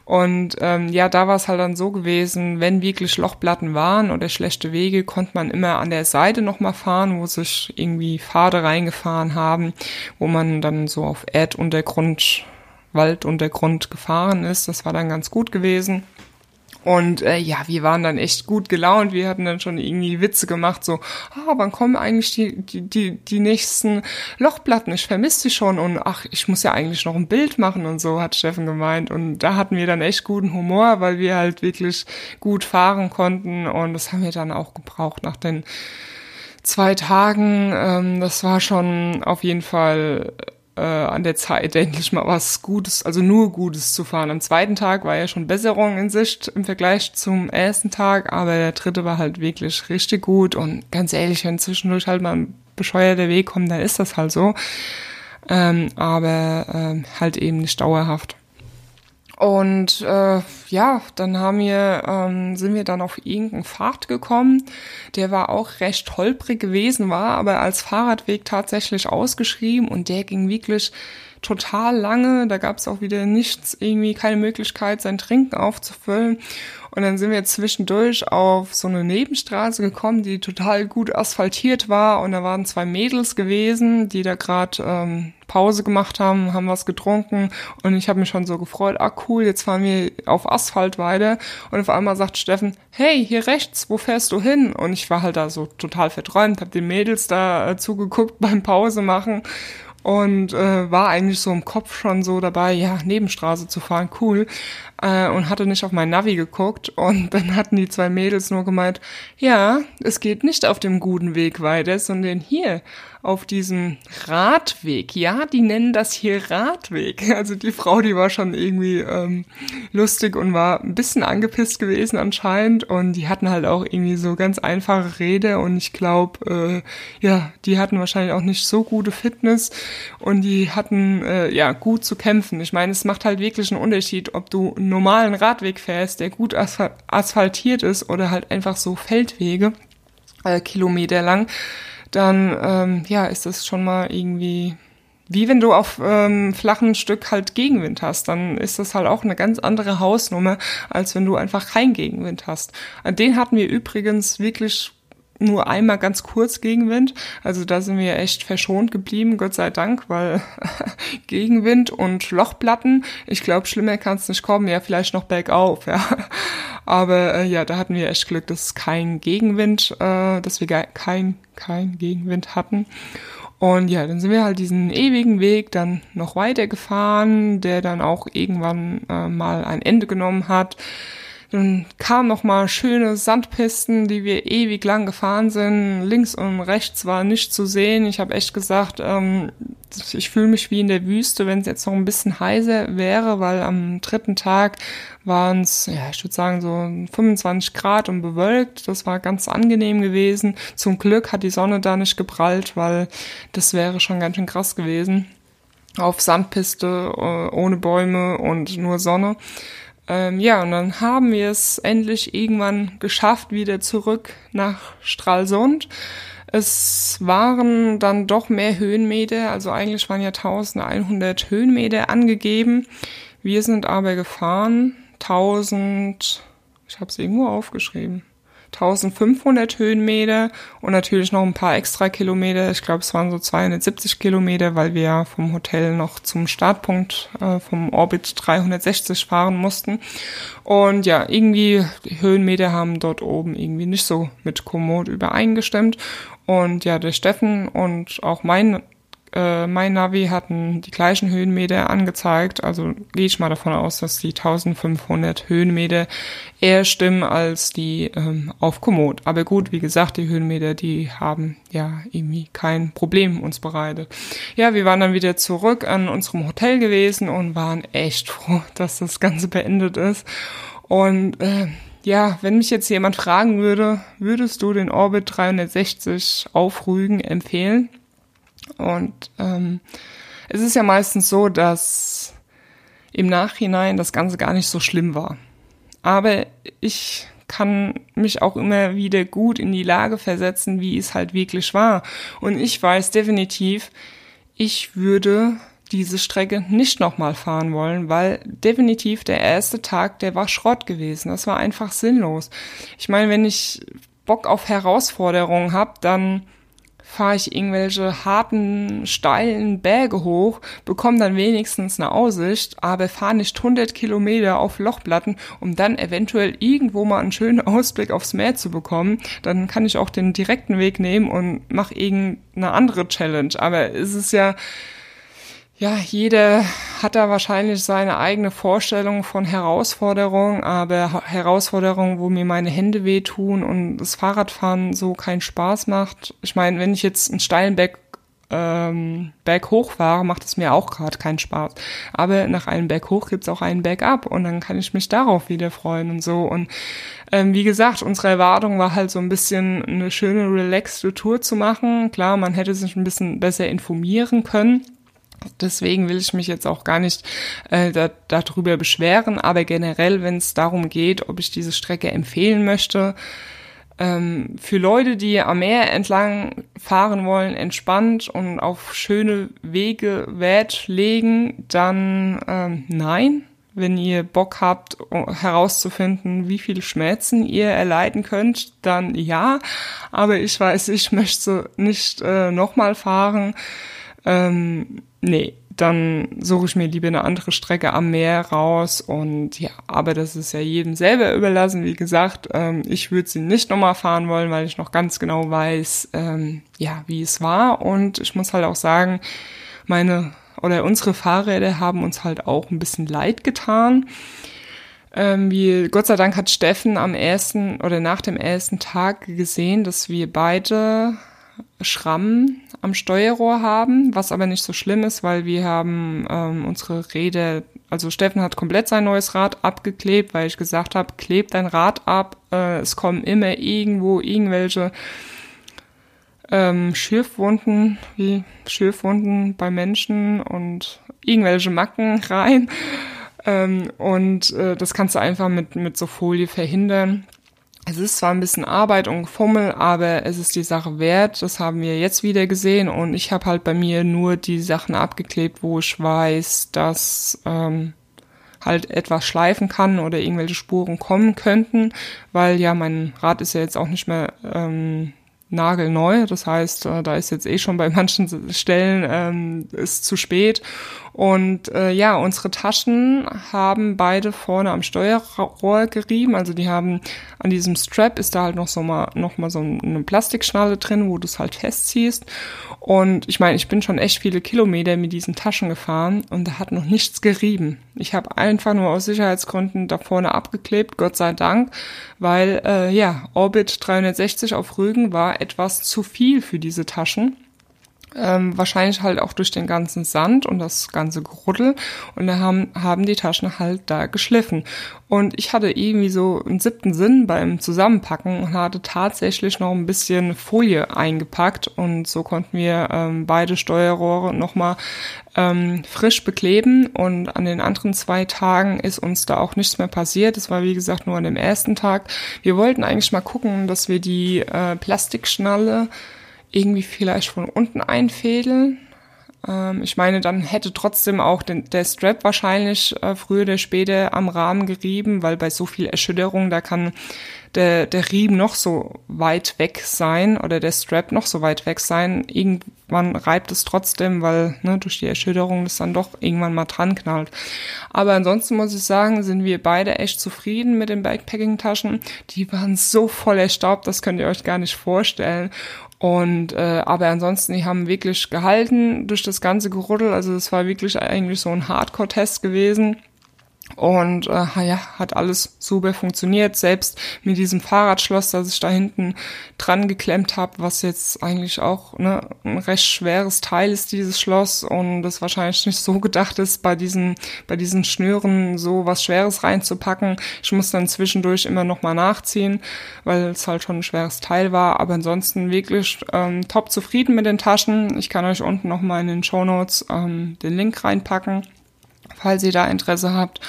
Und ähm, ja, da war es halt dann so gewesen, wenn wirklich Lochplatten waren oder schlechte Wege, konnte man immer an der Seite nochmal fahren, wo sich irgendwie Pfade reingefahren haben, wo man dann so auf Erduntergrund, Walduntergrund gefahren ist. Das war dann ganz gut gewesen. Und äh, ja, wir waren dann echt gut gelaunt. Wir hatten dann schon irgendwie Witze gemacht, so, ah, wann kommen eigentlich die, die, die, die nächsten Lochplatten? Ich vermisse sie schon und ach, ich muss ja eigentlich noch ein Bild machen und so, hat Steffen gemeint. Und da hatten wir dann echt guten Humor, weil wir halt wirklich gut fahren konnten und das haben wir dann auch gebraucht nach den zwei Tagen. Ähm, das war schon auf jeden Fall äh, an der Zeit, endlich mal was Gutes, also nur Gutes zu fahren. Am zweiten Tag war ja schon Besserung in Sicht im Vergleich zum ersten Tag, aber der dritte war halt wirklich richtig gut und ganz ehrlich, wenn zwischendurch halt mal ein bescheuerter Weg kommt, dann ist das halt so. Ähm, aber ähm, halt eben nicht dauerhaft. Und äh, ja, dann haben wir, ähm, sind wir dann auf irgendeinen Pfad gekommen. Der war auch recht holprig gewesen, war aber als Fahrradweg tatsächlich ausgeschrieben und der ging wirklich total lange. Da gab es auch wieder nichts, irgendwie keine Möglichkeit, sein Trinken aufzufüllen. Und dann sind wir zwischendurch auf so eine Nebenstraße gekommen, die total gut asphaltiert war. Und da waren zwei Mädels gewesen, die da gerade ähm, Pause gemacht haben, haben was getrunken. Und ich habe mich schon so gefreut, ah cool, jetzt fahren wir auf Asphalt weiter. Und auf einmal sagt Steffen, hey, hier rechts, wo fährst du hin? Und ich war halt da so total verträumt, habe den Mädels da äh, zugeguckt beim Pause machen und äh, war eigentlich so im Kopf schon so dabei, ja, Nebenstraße zu fahren, cool. Äh, und hatte nicht auf mein Navi geguckt. Und dann hatten die zwei Mädels nur gemeint, ja, es geht nicht auf dem guten Weg weiter, sondern hier auf diesem Radweg. Ja, die nennen das hier Radweg. Also die Frau, die war schon irgendwie ähm, lustig und war ein bisschen angepisst gewesen anscheinend. Und die hatten halt auch irgendwie so ganz einfache Rede. Und ich glaube, äh, ja, die hatten wahrscheinlich auch nicht so gute Fitness und die hatten äh, ja gut zu kämpfen. Ich meine, es macht halt wirklich einen Unterschied, ob du einen normalen Radweg fährst, der gut asphaltiert ist oder halt einfach so Feldwege äh, Kilometer lang dann ähm, ja, ist das schon mal irgendwie wie wenn du auf ähm, flachen Stück halt Gegenwind hast, dann ist das halt auch eine ganz andere Hausnummer, als wenn du einfach keinen Gegenwind hast. Den hatten wir übrigens wirklich nur einmal ganz kurz Gegenwind. Also da sind wir echt verschont geblieben, Gott sei Dank, weil Gegenwind und Lochplatten, ich glaube, schlimmer kann es nicht kommen. Ja, vielleicht noch bergauf, ja. Aber äh, ja, da hatten wir echt Glück, dass kein Gegenwind, äh, dass wir kein, kein Gegenwind hatten. Und ja, dann sind wir halt diesen ewigen Weg dann noch weiter gefahren, der dann auch irgendwann äh, mal ein Ende genommen hat. Dann kamen noch mal schöne Sandpisten, die wir ewig lang gefahren sind. Links und rechts war nicht zu sehen. Ich habe echt gesagt, ähm, ich fühle mich wie in der Wüste, wenn es jetzt noch ein bisschen heißer wäre, weil am dritten Tag waren es, ja, ich würde sagen, so 25 Grad und bewölkt. Das war ganz angenehm gewesen. Zum Glück hat die Sonne da nicht geprallt, weil das wäre schon ganz schön krass gewesen. Auf Sandpiste, äh, ohne Bäume und nur Sonne. Ähm, ja, und dann haben wir es endlich irgendwann geschafft, wieder zurück nach Stralsund. Es waren dann doch mehr Höhenmeter, also eigentlich waren ja 1100 Höhenmeter angegeben. Wir sind aber gefahren 1000, ich habe es irgendwo aufgeschrieben. 1500 Höhenmeter und natürlich noch ein paar extra Kilometer. Ich glaube, es waren so 270 Kilometer, weil wir vom Hotel noch zum Startpunkt äh, vom Orbit 360 fahren mussten. Und ja, irgendwie Höhenmeter haben dort oben irgendwie nicht so mit Komoot übereingestimmt. Und ja, der Steffen und auch mein äh, mein Navi hatten die gleichen Höhenmeter angezeigt, also gehe ich mal davon aus, dass die 1500 Höhenmeter eher stimmen als die ähm, auf Komoot. Aber gut, wie gesagt, die Höhenmeter, die haben ja irgendwie kein Problem uns bereitet. Ja, wir waren dann wieder zurück an unserem Hotel gewesen und waren echt froh, dass das Ganze beendet ist. Und äh, ja, wenn mich jetzt jemand fragen würde, würdest du den Orbit 360 auf Rügen empfehlen? Und ähm, es ist ja meistens so, dass im Nachhinein das Ganze gar nicht so schlimm war. Aber ich kann mich auch immer wieder gut in die Lage versetzen, wie es halt wirklich war. Und ich weiß definitiv, ich würde diese Strecke nicht nochmal fahren wollen, weil definitiv der erste Tag, der war Schrott gewesen. Das war einfach sinnlos. Ich meine, wenn ich Bock auf Herausforderungen habe, dann fahre ich irgendwelche harten, steilen Berge hoch, bekomme dann wenigstens eine Aussicht, aber fahre nicht 100 Kilometer auf Lochplatten, um dann eventuell irgendwo mal einen schönen Ausblick aufs Meer zu bekommen. Dann kann ich auch den direkten Weg nehmen und mache irgendeine andere Challenge. Aber es ist ja ja, jeder hat da wahrscheinlich seine eigene Vorstellung von Herausforderungen, aber Herausforderungen, wo mir meine Hände wehtun und das Fahrradfahren so keinen Spaß macht. Ich meine, wenn ich jetzt einen steilen Berg, ähm, Berg hoch fahre, macht es mir auch gerade keinen Spaß. Aber nach einem Berg hoch gibt's auch einen Berg ab und dann kann ich mich darauf wieder freuen und so. Und ähm, wie gesagt, unsere Erwartung war halt so ein bisschen eine schöne, relaxte Tour zu machen. Klar, man hätte sich ein bisschen besser informieren können Deswegen will ich mich jetzt auch gar nicht äh, da, darüber beschweren, aber generell, wenn es darum geht, ob ich diese Strecke empfehlen möchte, ähm, für Leute, die am Meer entlang fahren wollen, entspannt und auf schöne Wege Wert legen, dann ähm, nein. Wenn ihr Bock habt, herauszufinden, wie viel Schmerzen ihr erleiden könnt, dann ja. Aber ich weiß, ich möchte nicht äh, nochmal fahren. Ähm, nee, dann suche ich mir lieber eine andere Strecke am Meer raus und ja, aber das ist ja jedem selber überlassen. Wie gesagt, ähm, ich würde sie nicht nochmal fahren wollen, weil ich noch ganz genau weiß, ähm, ja, wie es war und ich muss halt auch sagen, meine oder unsere Fahrräder haben uns halt auch ein bisschen leid getan. Ähm, wie, Gott sei Dank hat Steffen am ersten oder nach dem ersten Tag gesehen, dass wir beide Schramm am Steuerrohr haben, was aber nicht so schlimm ist, weil wir haben ähm, unsere Räder, also Steffen hat komplett sein neues Rad abgeklebt, weil ich gesagt habe, klebt dein Rad ab, äh, es kommen immer irgendwo irgendwelche ähm, Schürfwunden, wie Schürfwunden bei Menschen und irgendwelche Macken rein. Ähm, und äh, das kannst du einfach mit, mit so Folie verhindern. Es ist zwar ein bisschen Arbeit und Fummel, aber es ist die Sache wert. Das haben wir jetzt wieder gesehen und ich habe halt bei mir nur die Sachen abgeklebt, wo ich weiß, dass ähm, halt etwas schleifen kann oder irgendwelche Spuren kommen könnten, weil ja mein Rad ist ja jetzt auch nicht mehr ähm, nagelneu. Das heißt, äh, da ist jetzt eh schon bei manchen Stellen ähm, ist zu spät. Und äh, ja, unsere Taschen haben beide vorne am Steuerrohr gerieben. Also die haben an diesem Strap ist da halt noch so mal noch mal so eine Plastikschnalle drin, wo du es halt festziehst. Und ich meine, ich bin schon echt viele Kilometer mit diesen Taschen gefahren und da hat noch nichts gerieben. Ich habe einfach nur aus Sicherheitsgründen da vorne abgeklebt, Gott sei Dank, weil äh, ja, Orbit 360 auf Rügen war etwas zu viel für diese Taschen. Ähm, wahrscheinlich halt auch durch den ganzen Sand und das ganze Gruddel. Und da haben, haben die Taschen halt da geschliffen. Und ich hatte irgendwie so einen siebten Sinn beim Zusammenpacken und hatte tatsächlich noch ein bisschen Folie eingepackt. Und so konnten wir ähm, beide Steuerrohre nochmal ähm, frisch bekleben. Und an den anderen zwei Tagen ist uns da auch nichts mehr passiert. Das war wie gesagt nur an dem ersten Tag. Wir wollten eigentlich mal gucken, dass wir die äh, Plastikschnalle irgendwie vielleicht von unten einfädeln. Ähm, ich meine, dann hätte trotzdem auch den, der Strap wahrscheinlich äh, früher oder später am Rahmen gerieben, weil bei so viel Erschütterung, da kann der, der Riemen noch so weit weg sein oder der Strap noch so weit weg sein. Irgendwann reibt es trotzdem, weil ne, durch die Erschütterung das dann doch irgendwann mal dran knallt. Aber ansonsten muss ich sagen, sind wir beide echt zufrieden mit den Backpacking-Taschen. Die waren so voller Staub, das könnt ihr euch gar nicht vorstellen. Und äh, aber ansonsten, die haben wirklich gehalten durch das ganze Geruddel. Also es war wirklich eigentlich so ein Hardcore-Test gewesen. Und äh, ja, hat alles super funktioniert. Selbst mit diesem Fahrradschloss, das ich da hinten dran geklemmt habe, was jetzt eigentlich auch ne, ein recht schweres Teil ist, dieses Schloss. Und das wahrscheinlich nicht so gedacht ist, bei diesen, bei diesen Schnüren so was Schweres reinzupacken. Ich muss dann zwischendurch immer nochmal nachziehen, weil es halt schon ein schweres Teil war. Aber ansonsten wirklich ähm, top zufrieden mit den Taschen. Ich kann euch unten nochmal in den Show Notes ähm, den Link reinpacken falls ihr da Interesse habt.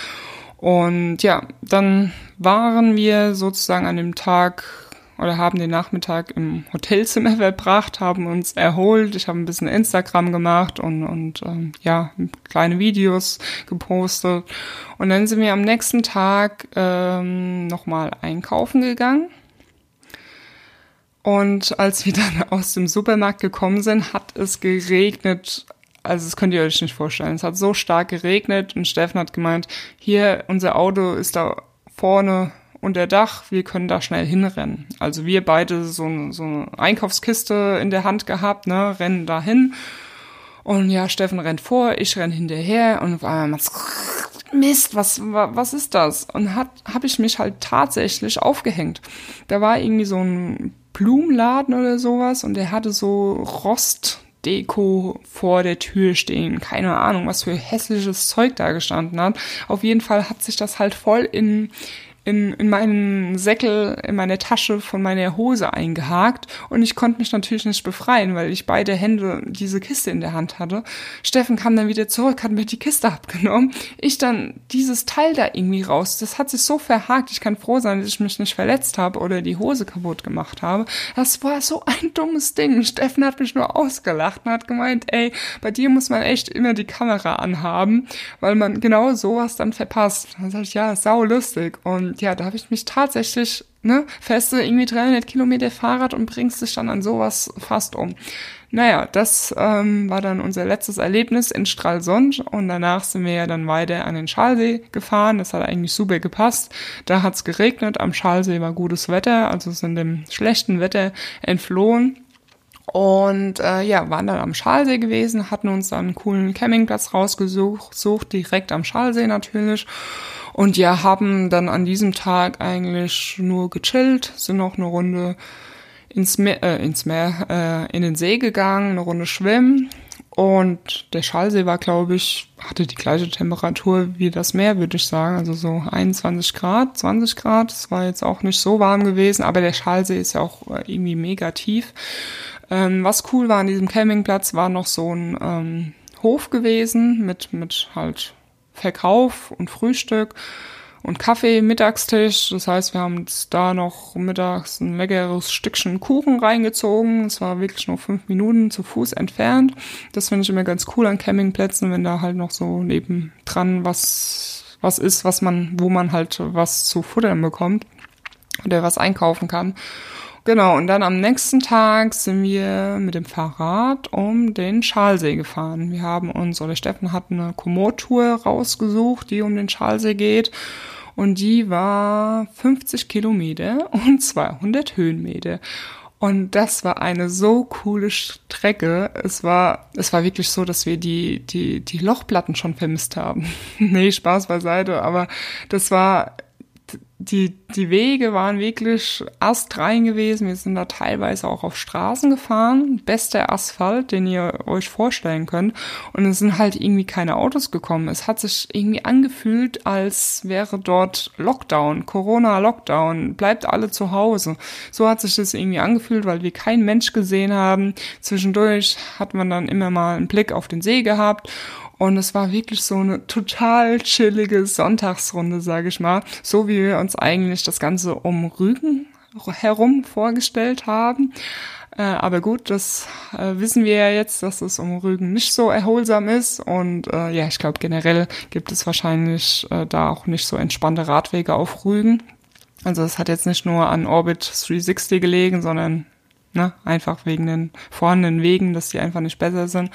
Und ja, dann waren wir sozusagen an dem Tag oder haben den Nachmittag im Hotelzimmer verbracht, haben uns erholt. Ich habe ein bisschen Instagram gemacht und, und ähm, ja, kleine Videos gepostet. Und dann sind wir am nächsten Tag ähm, nochmal einkaufen gegangen. Und als wir dann aus dem Supermarkt gekommen sind, hat es geregnet also das könnt ihr euch nicht vorstellen. Es hat so stark geregnet und Steffen hat gemeint, hier, unser Auto ist da vorne unter Dach, wir können da schnell hinrennen. Also wir beide so, so eine Einkaufskiste in der Hand gehabt, ne, rennen da hin. Und ja, Steffen rennt vor, ich renn hinterher und auf einmal Mist, was, was ist das? Und hat, habe ich mich halt tatsächlich aufgehängt. Da war irgendwie so ein Blumenladen oder sowas und der hatte so Rost, Deko vor der Tür stehen. Keine Ahnung, was für hässliches Zeug da gestanden hat. Auf jeden Fall hat sich das halt voll in in, in meinen Säckel, in meine Tasche von meiner Hose eingehakt und ich konnte mich natürlich nicht befreien, weil ich beide Hände diese Kiste in der Hand hatte. Steffen kam dann wieder zurück, hat mir die Kiste abgenommen. Ich dann dieses Teil da irgendwie raus. Das hat sich so verhakt. Ich kann froh sein, dass ich mich nicht verletzt habe oder die Hose kaputt gemacht habe. Das war so ein dummes Ding. Steffen hat mich nur ausgelacht und hat gemeint, ey, bei dir muss man echt immer die Kamera anhaben, weil man genau sowas dann verpasst. Dann sag ich, ja, sau lustig. Und ja, da habe ich mich tatsächlich, ne, feste irgendwie 300 Kilometer Fahrrad und bringst dich dann an sowas fast um. Naja, das ähm, war dann unser letztes Erlebnis in Stralsund und danach sind wir ja dann weiter an den Schalsee gefahren. Das hat eigentlich super gepasst. Da hat's geregnet, am Schalsee war gutes Wetter, also sind dem schlechten Wetter entflohen. Und äh, ja, waren dann am Schalsee gewesen, hatten uns dann einen coolen Campingplatz rausgesucht, sucht direkt am Schalsee natürlich. Und ja, haben dann an diesem Tag eigentlich nur gechillt, sind noch eine Runde ins Meer, äh, ins Meer, äh, in den See gegangen, eine Runde schwimmen. Und der Schalsee war, glaube ich, hatte die gleiche Temperatur wie das Meer, würde ich sagen. Also so 21 Grad, 20 Grad. Es war jetzt auch nicht so warm gewesen, aber der Schalsee ist ja auch äh, irgendwie mega tief. Ähm, was cool war an diesem Campingplatz, war noch so ein ähm, Hof gewesen mit, mit halt Verkauf und Frühstück und Kaffee, Mittagstisch. Das heißt, wir haben uns da noch mittags ein leckeres Stückchen Kuchen reingezogen. Es war wirklich nur fünf Minuten zu Fuß entfernt. Das finde ich immer ganz cool an Campingplätzen, wenn da halt noch so nebendran was, was ist, was man, wo man halt was zu futtern bekommt oder was einkaufen kann. Genau, und dann am nächsten Tag sind wir mit dem Fahrrad um den Schalsee gefahren. Wir haben uns, oder Steffen hat eine Komoot-Tour rausgesucht, die um den Schalsee geht. Und die war 50 Kilometer und 200 Höhenmeter. Und das war eine so coole Strecke. Es war, es war wirklich so, dass wir die, die, die Lochplatten schon vermisst haben. nee, Spaß beiseite, aber das war die, die Wege waren wirklich astrein gewesen. Wir sind da teilweise auch auf Straßen gefahren. Bester Asphalt, den ihr euch vorstellen könnt. Und es sind halt irgendwie keine Autos gekommen. Es hat sich irgendwie angefühlt, als wäre dort Lockdown, Corona-Lockdown. Bleibt alle zu Hause. So hat sich das irgendwie angefühlt, weil wir keinen Mensch gesehen haben. Zwischendurch hat man dann immer mal einen Blick auf den See gehabt. Und es war wirklich so eine total chillige Sonntagsrunde, sage ich mal. So wie wir uns eigentlich das Ganze um Rügen herum vorgestellt haben. Äh, aber gut, das äh, wissen wir ja jetzt, dass es um Rügen nicht so erholsam ist. Und äh, ja, ich glaube generell gibt es wahrscheinlich äh, da auch nicht so entspannte Radwege auf Rügen. Also es hat jetzt nicht nur an Orbit 360 gelegen, sondern Ne? Einfach wegen den vorhandenen Wegen, dass die einfach nicht besser sind.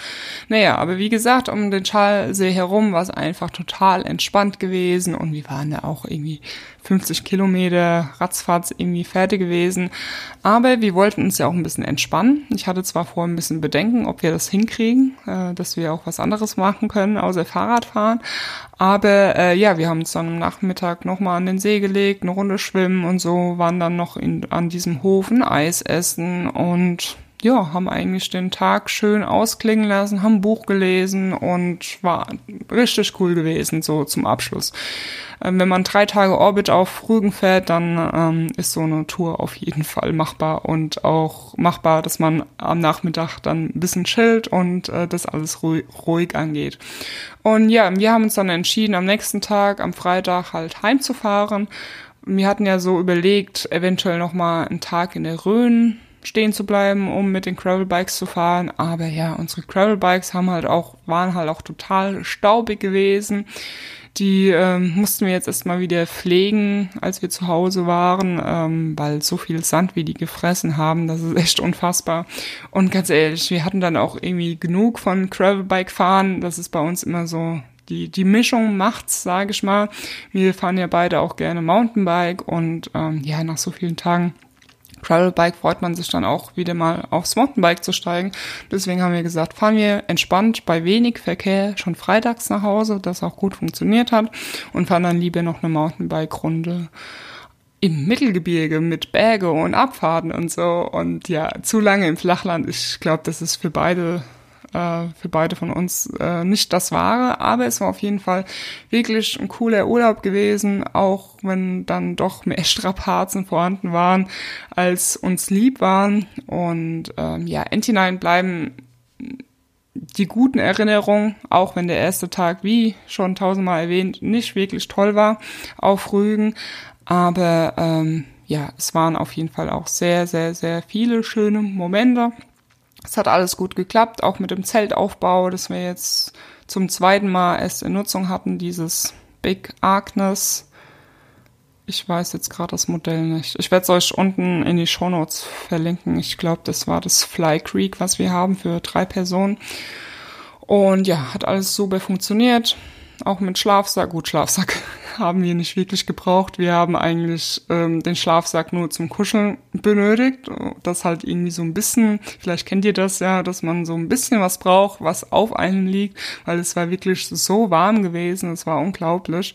Naja, aber wie gesagt, um den Schalsee herum war es einfach total entspannt gewesen und wir waren da auch irgendwie 50 Kilometer ratzfatz irgendwie fertig gewesen. Aber wir wollten uns ja auch ein bisschen entspannen. Ich hatte zwar vor ein bisschen Bedenken, ob wir das hinkriegen, äh, dass wir auch was anderes machen können, außer Fahrradfahren. Aber äh, ja, wir haben uns dann am Nachmittag nochmal an den See gelegt, eine Runde schwimmen und so, waren dann noch in, an diesem Hof ein Eis essen und ja, haben eigentlich den Tag schön ausklingen lassen, haben Buch gelesen und war richtig cool gewesen, so zum Abschluss. Ähm, wenn man drei Tage Orbit auf Rügen fährt, dann ähm, ist so eine Tour auf jeden Fall machbar und auch machbar, dass man am Nachmittag dann ein bisschen chillt und äh, das alles ruhig, ruhig angeht. Und ja, wir haben uns dann entschieden, am nächsten Tag, am Freitag halt heimzufahren. Wir hatten ja so überlegt, eventuell nochmal einen Tag in der Rhön stehen zu bleiben, um mit den Gravelbikes zu fahren. Aber ja, unsere Gravelbikes haben halt auch, waren halt auch total staubig gewesen. Die ähm, mussten wir jetzt erstmal wieder pflegen, als wir zu Hause waren, ähm, weil so viel Sand, wie die gefressen haben, das ist echt unfassbar. Und ganz ehrlich, wir hatten dann auch irgendwie genug von Gravelbike fahren. Das ist bei uns immer so die, die Mischung macht's, sage ich mal. Wir fahren ja beide auch gerne Mountainbike und ähm, ja, nach so vielen Tagen Gravelbike freut man sich dann auch wieder mal aufs Mountainbike zu steigen. Deswegen haben wir gesagt, fahren wir entspannt bei wenig Verkehr schon freitags nach Hause, das auch gut funktioniert hat und fahren dann lieber noch eine Mountainbike-Runde im Mittelgebirge mit Berge und Abfahrten und so und ja, zu lange im Flachland. Ich glaube, das ist für beide äh, für beide von uns äh, nicht das Wahre, aber es war auf jeden Fall wirklich ein cooler Urlaub gewesen, auch wenn dann doch mehr Strapazen vorhanden waren, als uns lieb waren. Und ähm, ja, Endhinein bleiben die guten Erinnerungen, auch wenn der erste Tag, wie schon tausendmal erwähnt, nicht wirklich toll war auf Rügen. Aber ähm, ja, es waren auf jeden Fall auch sehr, sehr, sehr viele schöne Momente. Es hat alles gut geklappt, auch mit dem Zeltaufbau, das wir jetzt zum zweiten Mal erst in Nutzung hatten, dieses Big Agnes. Ich weiß jetzt gerade das Modell nicht. Ich werde es euch unten in die Show Notes verlinken. Ich glaube, das war das Fly Creek, was wir haben für drei Personen. Und ja, hat alles super funktioniert. Auch mit Schlafsack. Gut, Schlafsack haben wir nicht wirklich gebraucht. Wir haben eigentlich ähm, den Schlafsack nur zum Kuscheln benötigt. Das halt irgendwie so ein bisschen, vielleicht kennt ihr das ja, dass man so ein bisschen was braucht, was auf einem liegt, weil es war wirklich so warm gewesen. Es war unglaublich.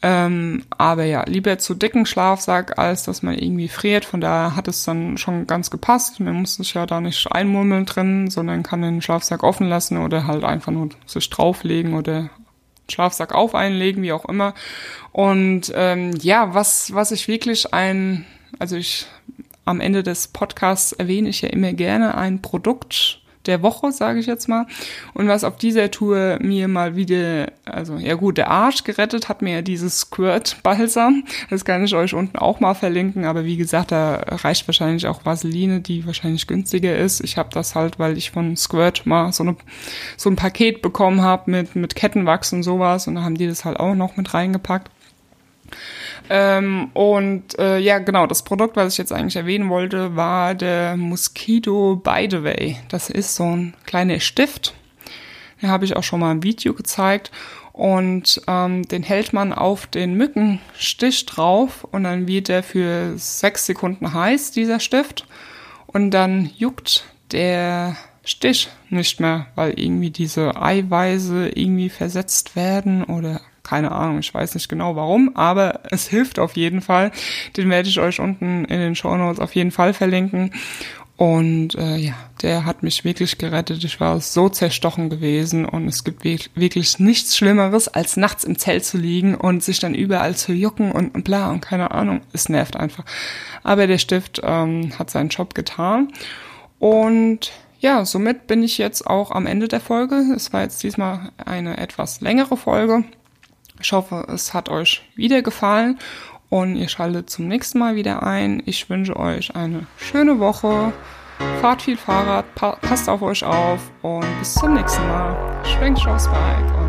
Ähm, aber ja, lieber zu dicken Schlafsack, als dass man irgendwie friert. Von daher hat es dann schon ganz gepasst. Man muss sich ja da nicht einmurmeln drin, sondern kann den Schlafsack offen lassen oder halt einfach nur sich drauflegen oder Schlafsack auf einlegen, wie auch immer. Und ähm, ja, was, was ich wirklich ein, also ich am Ende des Podcasts erwähne ich ja immer gerne ein Produkt der Woche, sage ich jetzt mal. Und was auf dieser Tour mir mal wieder, also ja gut, der Arsch gerettet hat mir ja dieses Squirt-Balsam. Das kann ich euch unten auch mal verlinken. Aber wie gesagt, da reicht wahrscheinlich auch Vaseline, die wahrscheinlich günstiger ist. Ich habe das halt, weil ich von Squirt mal so, eine, so ein Paket bekommen habe mit, mit Kettenwachs und sowas. Und da haben die das halt auch noch mit reingepackt. Ähm, und äh, ja, genau, das Produkt, was ich jetzt eigentlich erwähnen wollte, war der Mosquito By the Way. Das ist so ein kleiner Stift. Den habe ich auch schon mal im Video gezeigt. Und ähm, den hält man auf den Mückenstich drauf und dann wird der für sechs Sekunden heiß, dieser Stift. Und dann juckt der Stich nicht mehr, weil irgendwie diese Eiweiße irgendwie versetzt werden oder keine Ahnung, ich weiß nicht genau warum, aber es hilft auf jeden Fall. Den werde ich euch unten in den Show Notes auf jeden Fall verlinken. Und äh, ja, der hat mich wirklich gerettet. Ich war so zerstochen gewesen und es gibt wirklich nichts Schlimmeres, als nachts im Zelt zu liegen und sich dann überall zu jucken und, bla und keine Ahnung. Es nervt einfach. Aber der Stift ähm, hat seinen Job getan. Und ja, somit bin ich jetzt auch am Ende der Folge. Es war jetzt diesmal eine etwas längere Folge. Ich hoffe, es hat euch wieder gefallen und ihr schaltet zum nächsten Mal wieder ein. Ich wünsche euch eine schöne Woche. Fahrt viel Fahrrad, pa passt auf euch auf und bis zum nächsten Mal. Schwenkt aufs Bike